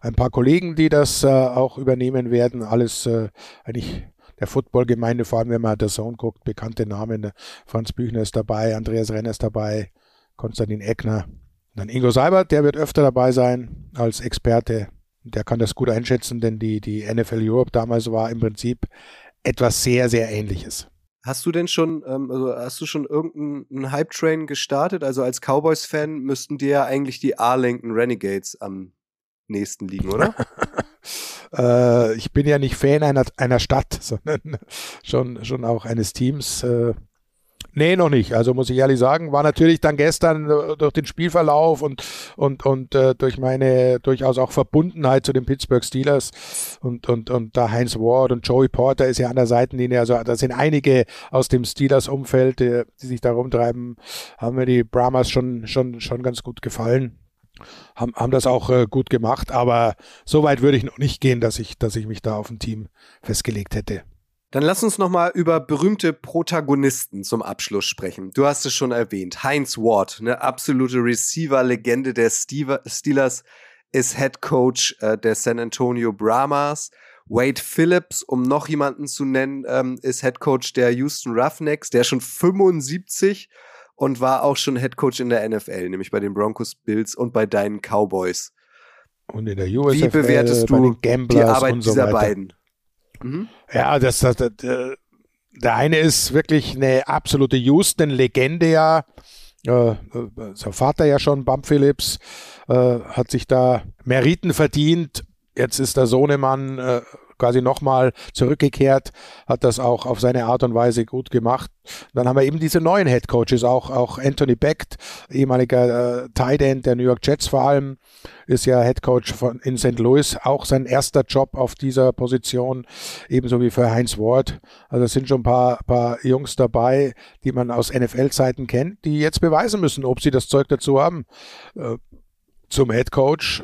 ein paar Kollegen, die das äh, auch übernehmen werden. Alles äh, eigentlich der Footballgemeinde, vor allem wenn man der Zone guckt, bekannte Namen. Franz Büchner ist dabei, Andreas Renner ist dabei, Konstantin Eckner. dann Ingo Seibert, der wird öfter dabei sein als Experte. Der kann das gut einschätzen, denn die, die NFL Europe damals war im Prinzip etwas sehr, sehr ähnliches. Hast du denn schon, ähm, also hast du schon irgendeinen Hype-Train gestartet? Also als Cowboys-Fan müssten dir ja eigentlich die Arlington Renegades am nächsten liegen, oder? äh, ich bin ja nicht Fan einer, einer Stadt, sondern schon, schon auch eines Teams. Äh, Nee, noch nicht. Also muss ich ehrlich sagen, war natürlich dann gestern äh, durch den Spielverlauf und, und, und äh, durch meine durchaus auch Verbundenheit zu den Pittsburgh Steelers und, und, und da Heinz Ward und Joey Porter ist ja an der Seitenlinie. Also da sind einige aus dem Steelers-Umfeld, die, äh, die sich da rumtreiben, haben mir die Brahmas schon, schon, schon ganz gut gefallen. Haben, haben das auch äh, gut gemacht, aber so weit würde ich noch nicht gehen, dass ich, dass ich mich da auf ein Team festgelegt hätte. Dann lass uns noch mal über berühmte Protagonisten zum Abschluss sprechen. Du hast es schon erwähnt. Heinz Ward, eine absolute Receiver-Legende der Steelers, ist Head Coach äh, der San Antonio Brahmas. Wade Phillips, um noch jemanden zu nennen, ähm, ist Head Coach der Houston Roughnecks, der schon 75 und war auch schon Head Coach in der NFL, nämlich bei den Broncos, Bills und bei deinen Cowboys. Und in der USFL, Wie bewertest du die Arbeit so dieser weiter. beiden? Mhm. Ja, das, das, das, der eine ist wirklich eine absolute Houston-Legende ja. Äh, sein Vater ja schon, Bump Phillips, äh, hat sich da Meriten verdient. Jetzt ist der Sohnemann äh, quasi nochmal zurückgekehrt, hat das auch auf seine Art und Weise gut gemacht. Dann haben wir eben diese neuen Head Coaches, auch, auch Anthony Becht, ehemaliger äh, Tight End der New York Jets vor allem, ist ja Head Coach von, in St. Louis, auch sein erster Job auf dieser Position, ebenso wie für Heinz Ward. Also es sind schon ein paar, paar Jungs dabei, die man aus NFL-Zeiten kennt, die jetzt beweisen müssen, ob sie das Zeug dazu haben. Äh, zum Head Coach.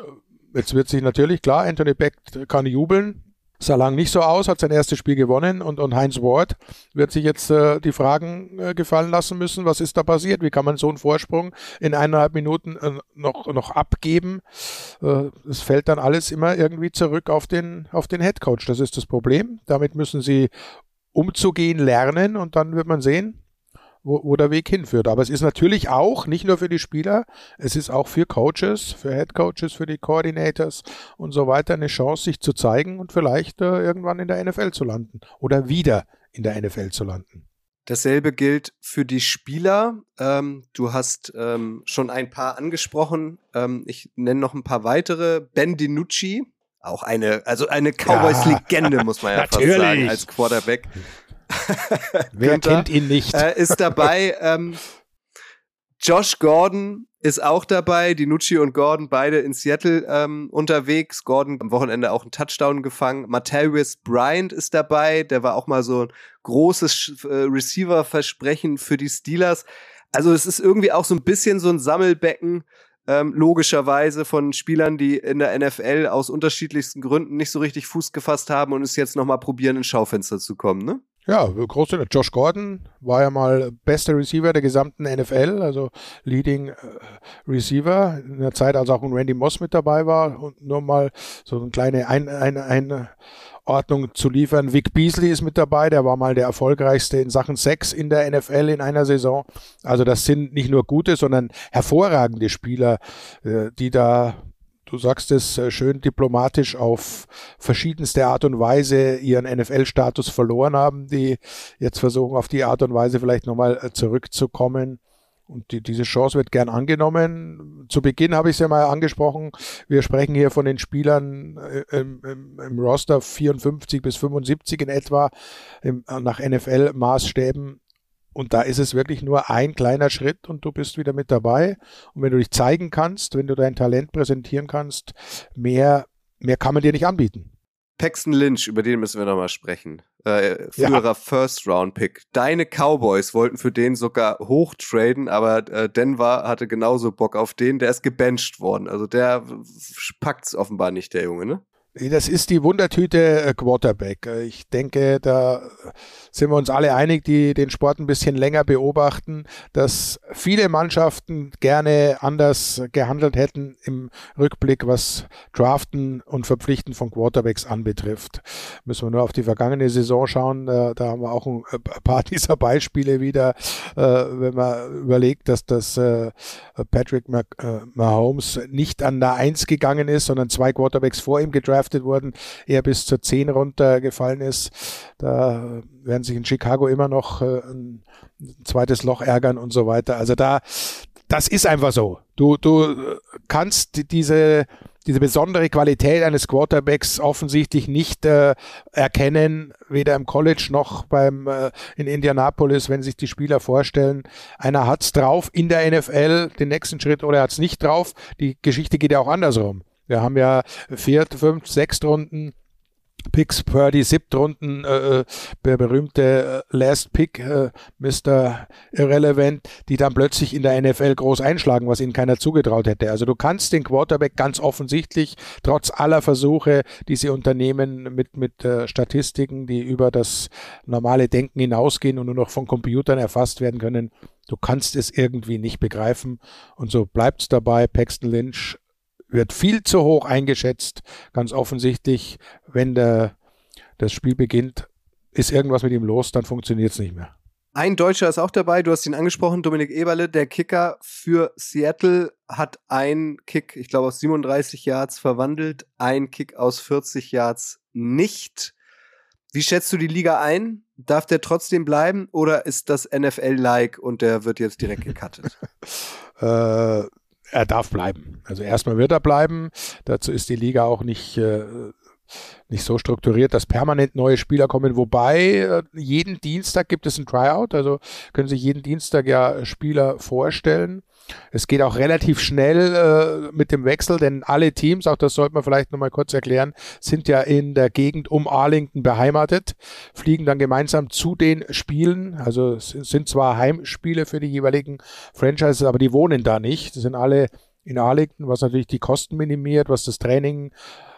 Jetzt wird sich natürlich klar, Anthony Becht kann jubeln, sah lang nicht so aus, hat sein erstes Spiel gewonnen und, und Heinz Ward wird sich jetzt äh, die Fragen äh, gefallen lassen müssen, was ist da passiert, wie kann man so einen Vorsprung in eineinhalb Minuten äh, noch, noch abgeben. Äh, es fällt dann alles immer irgendwie zurück auf den, auf den Headcoach, das ist das Problem. Damit müssen sie umzugehen lernen und dann wird man sehen, wo, wo der Weg hinführt. Aber es ist natürlich auch, nicht nur für die Spieler, es ist auch für Coaches, für Head Coaches, für die Coordinators und so weiter eine Chance, sich zu zeigen und vielleicht äh, irgendwann in der NFL zu landen oder wieder in der NFL zu landen. Dasselbe gilt für die Spieler. Ähm, du hast ähm, schon ein paar angesprochen. Ähm, ich nenne noch ein paar weitere. Ben DiNucci, auch eine, also eine Cowboys-Legende, ja, muss man ja fast sagen, als Quarterback. Wer Günther, kennt ihn nicht? Äh, ist dabei. Ähm, Josh Gordon ist auch dabei. Die Nucci und Gordon beide in Seattle ähm, unterwegs. Gordon am Wochenende auch einen Touchdown gefangen. Matthäus Bryant ist dabei. Der war auch mal so ein großes äh, Receiver-Versprechen für die Steelers. Also es ist irgendwie auch so ein bisschen so ein Sammelbecken ähm, logischerweise von Spielern, die in der NFL aus unterschiedlichsten Gründen nicht so richtig Fuß gefasst haben und es jetzt nochmal probieren, ins Schaufenster zu kommen, ne? Ja, große. Josh Gordon war ja mal bester Receiver der gesamten NFL, also Leading äh, Receiver in der Zeit, als auch ein Randy Moss mit dabei war und nur mal so eine kleine ein, eine Ordnung zu liefern. Vic Beasley ist mit dabei, der war mal der erfolgreichste in Sachen Sex in der NFL in einer Saison. Also das sind nicht nur gute, sondern hervorragende Spieler, äh, die da du sagst es äh, schön diplomatisch, auf verschiedenste Art und Weise ihren NFL-Status verloren haben, die jetzt versuchen, auf die Art und Weise vielleicht nochmal äh, zurückzukommen. Und die, diese Chance wird gern angenommen. Zu Beginn habe ich es ja mal angesprochen. Wir sprechen hier von den Spielern äh, im, im, im Roster 54 bis 75 in etwa im, nach NFL-Maßstäben. Und da ist es wirklich nur ein kleiner Schritt und du bist wieder mit dabei. Und wenn du dich zeigen kannst, wenn du dein Talent präsentieren kannst, mehr, mehr kann man dir nicht anbieten. Paxton Lynch, über den müssen wir nochmal sprechen. Äh, früherer ja. First-Round-Pick. Deine Cowboys wollten für den sogar hochtraden, aber äh, Denver hatte genauso Bock auf den. Der ist gebencht worden. Also der packt's offenbar nicht, der Junge, ne? Das ist die Wundertüte äh, Quarterback. Äh, ich denke, da sind wir uns alle einig, die den Sport ein bisschen länger beobachten, dass viele Mannschaften gerne anders gehandelt hätten im Rückblick, was Draften und Verpflichten von Quarterbacks anbetrifft. Müssen wir nur auf die vergangene Saison schauen. Da, da haben wir auch ein paar dieser Beispiele wieder, äh, wenn man überlegt, dass das Patrick Mahomes nicht an der Eins gegangen ist, sondern zwei Quarterbacks vor ihm gedraftet gedraftet wurden, er bis zur 10 runtergefallen ist. Da werden sich in Chicago immer noch äh, ein zweites Loch ärgern und so weiter. Also da, das ist einfach so. Du, du kannst diese, diese besondere Qualität eines Quarterbacks offensichtlich nicht äh, erkennen, weder im College noch beim äh, in Indianapolis, wenn sich die Spieler vorstellen, einer hat's drauf in der NFL, den nächsten Schritt oder er hat's nicht drauf. Die Geschichte geht ja auch andersrum. Wir haben ja vier, fünf, sechs Runden Picks Purdy, Siebtrunden, äh, der berühmte äh, Last Pick, äh, Mr. Irrelevant, die dann plötzlich in der NFL groß einschlagen, was ihnen keiner zugetraut hätte. Also du kannst den Quarterback ganz offensichtlich, trotz aller Versuche, die sie unternehmen mit, mit äh, Statistiken, die über das normale Denken hinausgehen und nur noch von Computern erfasst werden können, du kannst es irgendwie nicht begreifen. Und so bleibt es dabei. Paxton Lynch wird viel zu hoch eingeschätzt. Ganz offensichtlich, wenn der, das Spiel beginnt, ist irgendwas mit ihm los, dann funktioniert es nicht mehr. Ein Deutscher ist auch dabei, du hast ihn angesprochen, Dominik Eberle, der Kicker für Seattle hat einen Kick, ich glaube aus 37 Yards verwandelt, ein Kick aus 40 Yards nicht. Wie schätzt du die Liga ein? Darf der trotzdem bleiben oder ist das NFL-like und der wird jetzt direkt gecuttet? äh, er darf bleiben. Also erstmal wird er bleiben. Dazu ist die Liga auch nicht, äh, nicht so strukturiert, dass permanent neue Spieler kommen. Wobei äh, jeden Dienstag gibt es ein Tryout. Also können sich jeden Dienstag ja Spieler vorstellen. Es geht auch relativ schnell äh, mit dem Wechsel, denn alle Teams, auch das sollte man vielleicht nochmal kurz erklären, sind ja in der Gegend um Arlington beheimatet, fliegen dann gemeinsam zu den Spielen. Also es sind zwar Heimspiele für die jeweiligen Franchises, aber die wohnen da nicht. Das sind alle in Arlington, was natürlich die Kosten minimiert, was das Training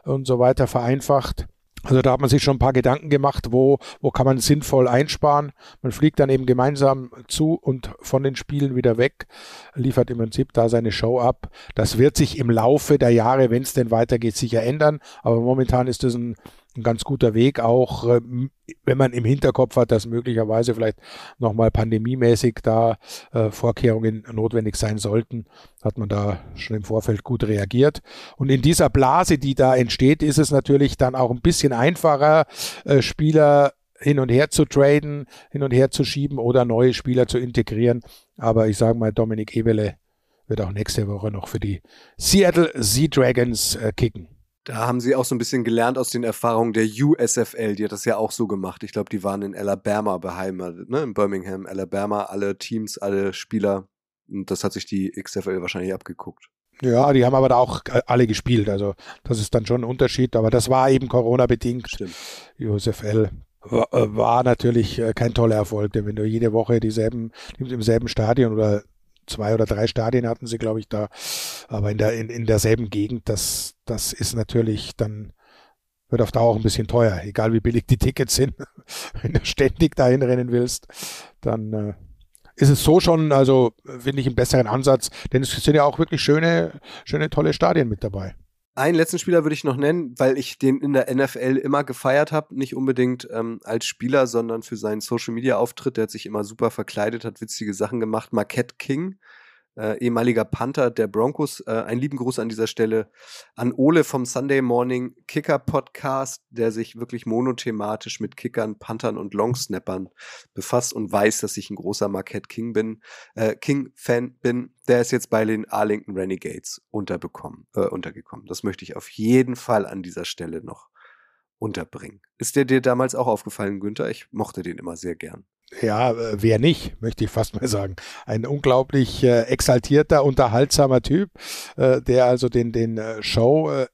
und so weiter vereinfacht. Also da hat man sich schon ein paar Gedanken gemacht, wo, wo kann man sinnvoll einsparen. Man fliegt dann eben gemeinsam zu und von den Spielen wieder weg, liefert im Prinzip da seine Show ab. Das wird sich im Laufe der Jahre, wenn es denn weitergeht, sicher ändern. Aber momentan ist das ein, ein ganz guter Weg, auch äh, wenn man im Hinterkopf hat, dass möglicherweise vielleicht nochmal pandemiemäßig da äh, Vorkehrungen notwendig sein sollten, hat man da schon im Vorfeld gut reagiert. Und in dieser Blase, die da entsteht, ist es natürlich dann auch ein bisschen einfacher, äh, Spieler hin und her zu traden, hin und her zu schieben oder neue Spieler zu integrieren. Aber ich sage mal, Dominik Ebele wird auch nächste Woche noch für die Seattle Sea Dragons äh, kicken. Da haben sie auch so ein bisschen gelernt aus den Erfahrungen der USFL. Die hat das ja auch so gemacht. Ich glaube, die waren in Alabama beheimatet, ne? in Birmingham, Alabama, alle Teams, alle Spieler. Und das hat sich die XFL wahrscheinlich abgeguckt. Ja, die haben aber da auch alle gespielt. Also das ist dann schon ein Unterschied. Aber das war eben Corona-bedingt. Stimmt. USFL war, äh, war natürlich äh, kein toller Erfolg, denn wenn du jede Woche dieselben, im selben Stadion oder zwei oder drei Stadien hatten sie, glaube ich, da, aber in, der, in, in derselben Gegend, das, das ist natürlich dann, wird auf Dauer auch ein bisschen teuer, egal wie billig die Tickets sind. Wenn du ständig dahin rennen willst, dann äh, ist es so schon, also finde ich einen besseren Ansatz, denn es sind ja auch wirklich schöne, schöne, tolle Stadien mit dabei. Einen letzten Spieler würde ich noch nennen, weil ich den in der NFL immer gefeiert habe. Nicht unbedingt ähm, als Spieler, sondern für seinen Social Media Auftritt. Der hat sich immer super verkleidet, hat witzige Sachen gemacht. Marquette King äh, ehemaliger Panther der Broncos. Äh, einen lieben Gruß an dieser Stelle an Ole vom Sunday Morning Kicker Podcast, der sich wirklich monothematisch mit Kickern, Panthern und Longsnappern befasst und weiß, dass ich ein großer Marquette King bin, äh, King-Fan bin. Der ist jetzt bei den Arlington Renegades unterbekommen, äh, untergekommen. Das möchte ich auf jeden Fall an dieser Stelle noch unterbringen. Ist der dir damals auch aufgefallen, Günther? Ich mochte den immer sehr gern ja, äh, wer nicht, möchte ich fast mal sagen. Ein unglaublich äh, exaltierter, unterhaltsamer Typ, äh, der also den, den äh, Show, äh,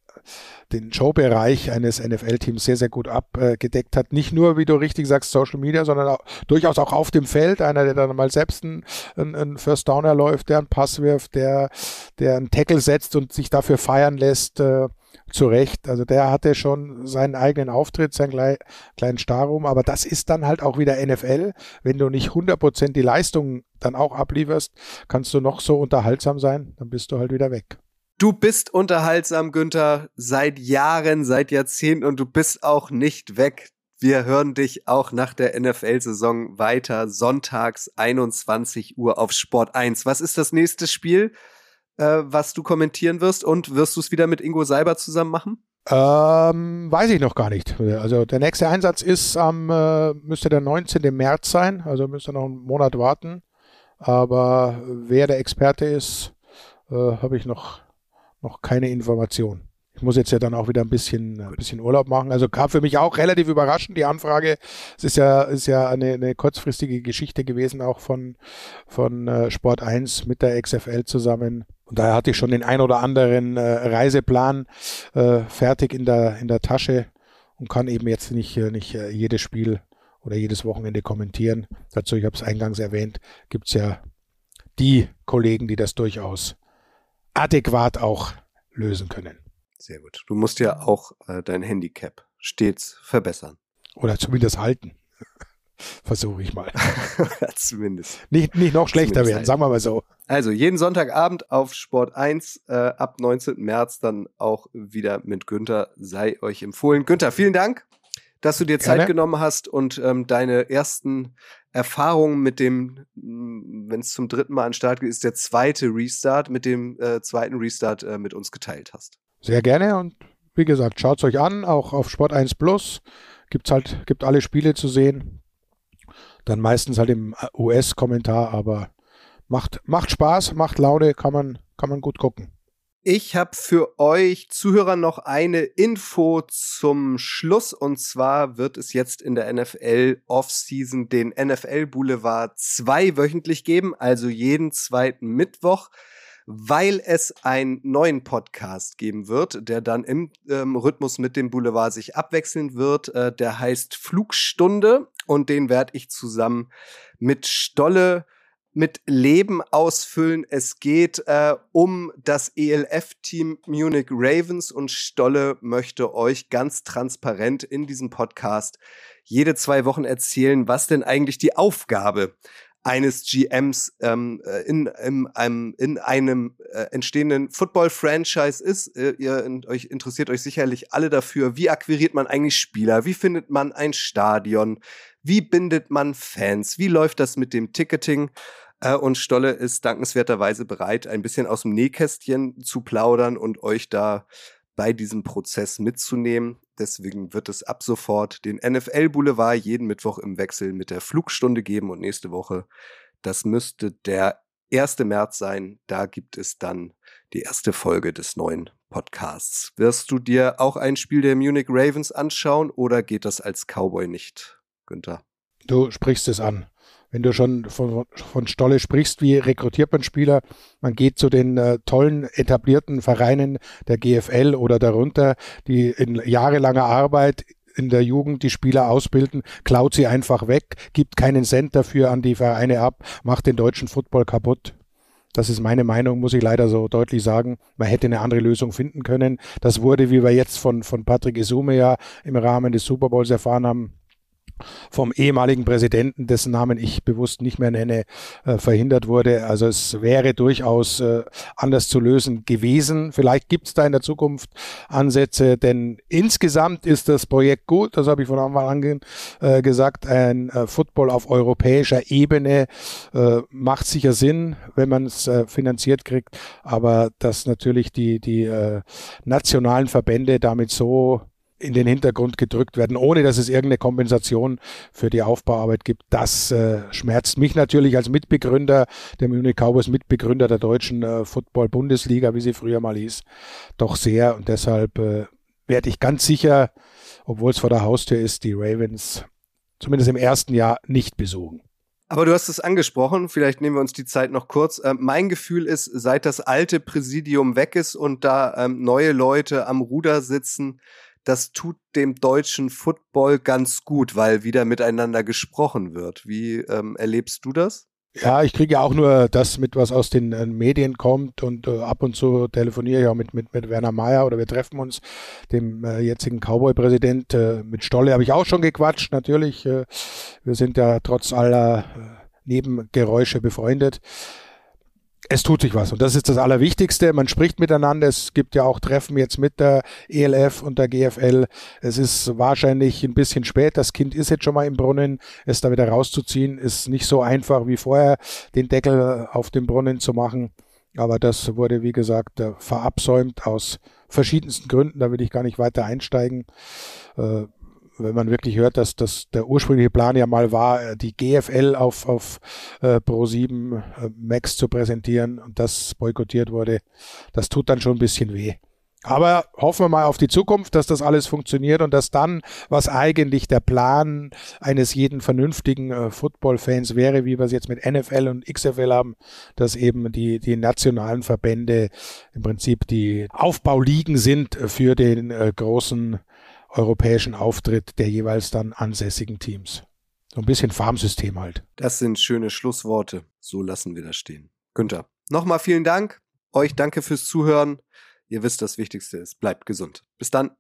den Showbereich eines NFL-Teams sehr, sehr gut abgedeckt hat. Nicht nur, wie du richtig sagst, Social Media, sondern auch, durchaus auch auf dem Feld. Einer, der dann mal selbst einen, einen First Downer läuft, der einen Pass wirft, der, der einen Tackle setzt und sich dafür feiern lässt. Äh, zu Recht. Also der hatte schon seinen eigenen Auftritt, seinen klei kleinen Starrum, aber das ist dann halt auch wieder NFL. Wenn du nicht 100% die Leistung dann auch ablieferst, kannst du noch so unterhaltsam sein, dann bist du halt wieder weg. Du bist unterhaltsam, Günther, seit Jahren, seit Jahrzehnten und du bist auch nicht weg. Wir hören dich auch nach der NFL-Saison weiter, sonntags 21 Uhr auf Sport 1. Was ist das nächste Spiel? Äh, was du kommentieren wirst und wirst du es wieder mit Ingo Seiber zusammen machen? Ähm, weiß ich noch gar nicht. Also der nächste Einsatz ist am, äh, müsste der 19. März sein, also müsste noch einen Monat warten. Aber wer der Experte ist, äh, habe ich noch, noch keine Information. Ich muss jetzt ja dann auch wieder ein bisschen, ein bisschen Urlaub machen. Also kam für mich auch relativ überraschend die Anfrage. Es ist ja, ist ja eine, eine kurzfristige Geschichte gewesen, auch von, von äh, Sport 1 mit der XFL zusammen. Und daher hatte ich schon den ein oder anderen äh, Reiseplan äh, fertig in der, in der Tasche und kann eben jetzt nicht, äh, nicht äh, jedes Spiel oder jedes Wochenende kommentieren. Dazu, ich habe es eingangs erwähnt, gibt es ja die Kollegen, die das durchaus adäquat auch lösen können. Sehr gut. Du musst ja auch äh, dein Handicap stets verbessern. Oder zumindest halten. Versuche ich mal. zumindest. Nicht, nicht noch schlechter zumindest werden, sagen wir mal so. Also jeden Sonntagabend auf Sport 1 äh, ab 19. März dann auch wieder mit Günther sei euch empfohlen. Günther, vielen Dank, dass du dir Gerne. Zeit genommen hast und ähm, deine ersten Erfahrungen mit dem, wenn es zum dritten Mal an Start geht, ist der zweite Restart, mit dem äh, zweiten Restart äh, mit uns geteilt hast. Sehr gerne und wie gesagt, schaut es euch an, auch auf Sport 1 Plus gibt's halt, gibt alle Spiele zu sehen. Dann meistens halt im US-Kommentar, aber macht, macht Spaß, macht Laune, kann man, kann man gut gucken. Ich habe für euch Zuhörer noch eine Info zum Schluss und zwar wird es jetzt in der NFL Offseason den NFL Boulevard zweiwöchentlich geben, also jeden zweiten Mittwoch weil es einen neuen Podcast geben wird, der dann im ähm, Rhythmus mit dem Boulevard sich abwechseln wird. Äh, der heißt Flugstunde und den werde ich zusammen mit Stolle mit Leben ausfüllen. Es geht äh, um das ELF-Team Munich Ravens und Stolle möchte euch ganz transparent in diesem Podcast jede zwei Wochen erzählen, was denn eigentlich die Aufgabe eines GMs ähm, äh, in, in einem, in einem äh, entstehenden Football-Franchise ist. Äh, ihr in, euch interessiert euch sicherlich alle dafür, wie akquiriert man eigentlich Spieler, wie findet man ein Stadion, wie bindet man Fans, wie läuft das mit dem Ticketing. Äh, und Stolle ist dankenswerterweise bereit, ein bisschen aus dem Nähkästchen zu plaudern und euch da bei diesem Prozess mitzunehmen. Deswegen wird es ab sofort den NFL Boulevard jeden Mittwoch im Wechsel mit der Flugstunde geben und nächste Woche, das müsste der 1. März sein, da gibt es dann die erste Folge des neuen Podcasts. Wirst du dir auch ein Spiel der Munich Ravens anschauen oder geht das als Cowboy nicht, Günther? Du sprichst es an wenn du schon von, von Stolle sprichst, wie rekrutiert man Spieler? Man geht zu den äh, tollen etablierten Vereinen der GFL oder darunter, die in jahrelanger Arbeit in der Jugend die Spieler ausbilden, klaut sie einfach weg, gibt keinen Cent dafür an die Vereine ab, macht den deutschen Football kaputt. Das ist meine Meinung, muss ich leider so deutlich sagen. Man hätte eine andere Lösung finden können. Das wurde, wie wir jetzt von, von Patrick Isume ja im Rahmen des Super Bowls erfahren haben, vom ehemaligen Präsidenten, dessen Namen ich bewusst nicht mehr nenne, äh, verhindert wurde. Also es wäre durchaus äh, anders zu lösen gewesen. Vielleicht gibt es da in der Zukunft Ansätze, denn insgesamt ist das Projekt gut, das habe ich von Anfang an äh, gesagt, ein Football auf europäischer Ebene macht sicher Sinn, wenn man es finanziert kriegt, aber dass natürlich die, die nationalen Verbände damit so in den Hintergrund gedrückt werden, ohne dass es irgendeine Kompensation für die Aufbauarbeit gibt. Das äh, schmerzt mich natürlich als Mitbegründer der Munich Cowboys, Mitbegründer der deutschen äh, Football-Bundesliga, wie sie früher mal hieß, doch sehr. Und deshalb äh, werde ich ganz sicher, obwohl es vor der Haustür ist, die Ravens zumindest im ersten Jahr nicht besuchen. Aber du hast es angesprochen, vielleicht nehmen wir uns die Zeit noch kurz. Ähm, mein Gefühl ist, seit das alte Präsidium weg ist und da ähm, neue Leute am Ruder sitzen, das tut dem deutschen Football ganz gut, weil wieder miteinander gesprochen wird. Wie ähm, erlebst du das? Ja, ich kriege ja auch nur das mit, was aus den äh, Medien kommt und äh, ab und zu telefoniere ich auch mit, mit, mit Werner Mayer oder wir treffen uns, dem äh, jetzigen Cowboy-Präsident. Äh, mit Stolle habe ich auch schon gequatscht, natürlich. Äh, wir sind ja trotz aller äh, Nebengeräusche befreundet es tut sich was und das ist das Allerwichtigste. Man spricht miteinander. Es gibt ja auch Treffen jetzt mit der ELF und der GFL. Es ist wahrscheinlich ein bisschen spät. Das Kind ist jetzt schon mal im Brunnen. Es da wieder rauszuziehen ist nicht so einfach wie vorher, den Deckel auf dem Brunnen zu machen. Aber das wurde, wie gesagt, äh, verabsäumt aus verschiedensten Gründen. Da will ich gar nicht weiter einsteigen. Wenn man wirklich hört, dass das der ursprüngliche Plan ja mal war, äh, die GFL auf, auf äh, Pro7 äh, Max zu präsentieren und das boykottiert wurde, das tut dann schon ein bisschen weh. Aber hoffen wir mal auf die Zukunft, dass das alles funktioniert und dass dann, was eigentlich der Plan eines jeden vernünftigen äh, Football-Fans wäre, wie wir es jetzt mit NFL und XFL haben, dass eben die, die nationalen Verbände im Prinzip die Aufbauligen sind für den äh, großen europäischen Auftritt der jeweils dann ansässigen Teams. So ein bisschen Farmsystem halt. Das sind schöne Schlussworte. So lassen wir das stehen. Günther, nochmal vielen Dank. Euch danke fürs Zuhören. Ihr wisst, das Wichtigste ist, bleibt gesund. Bis dann.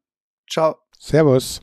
Ciao. Servus.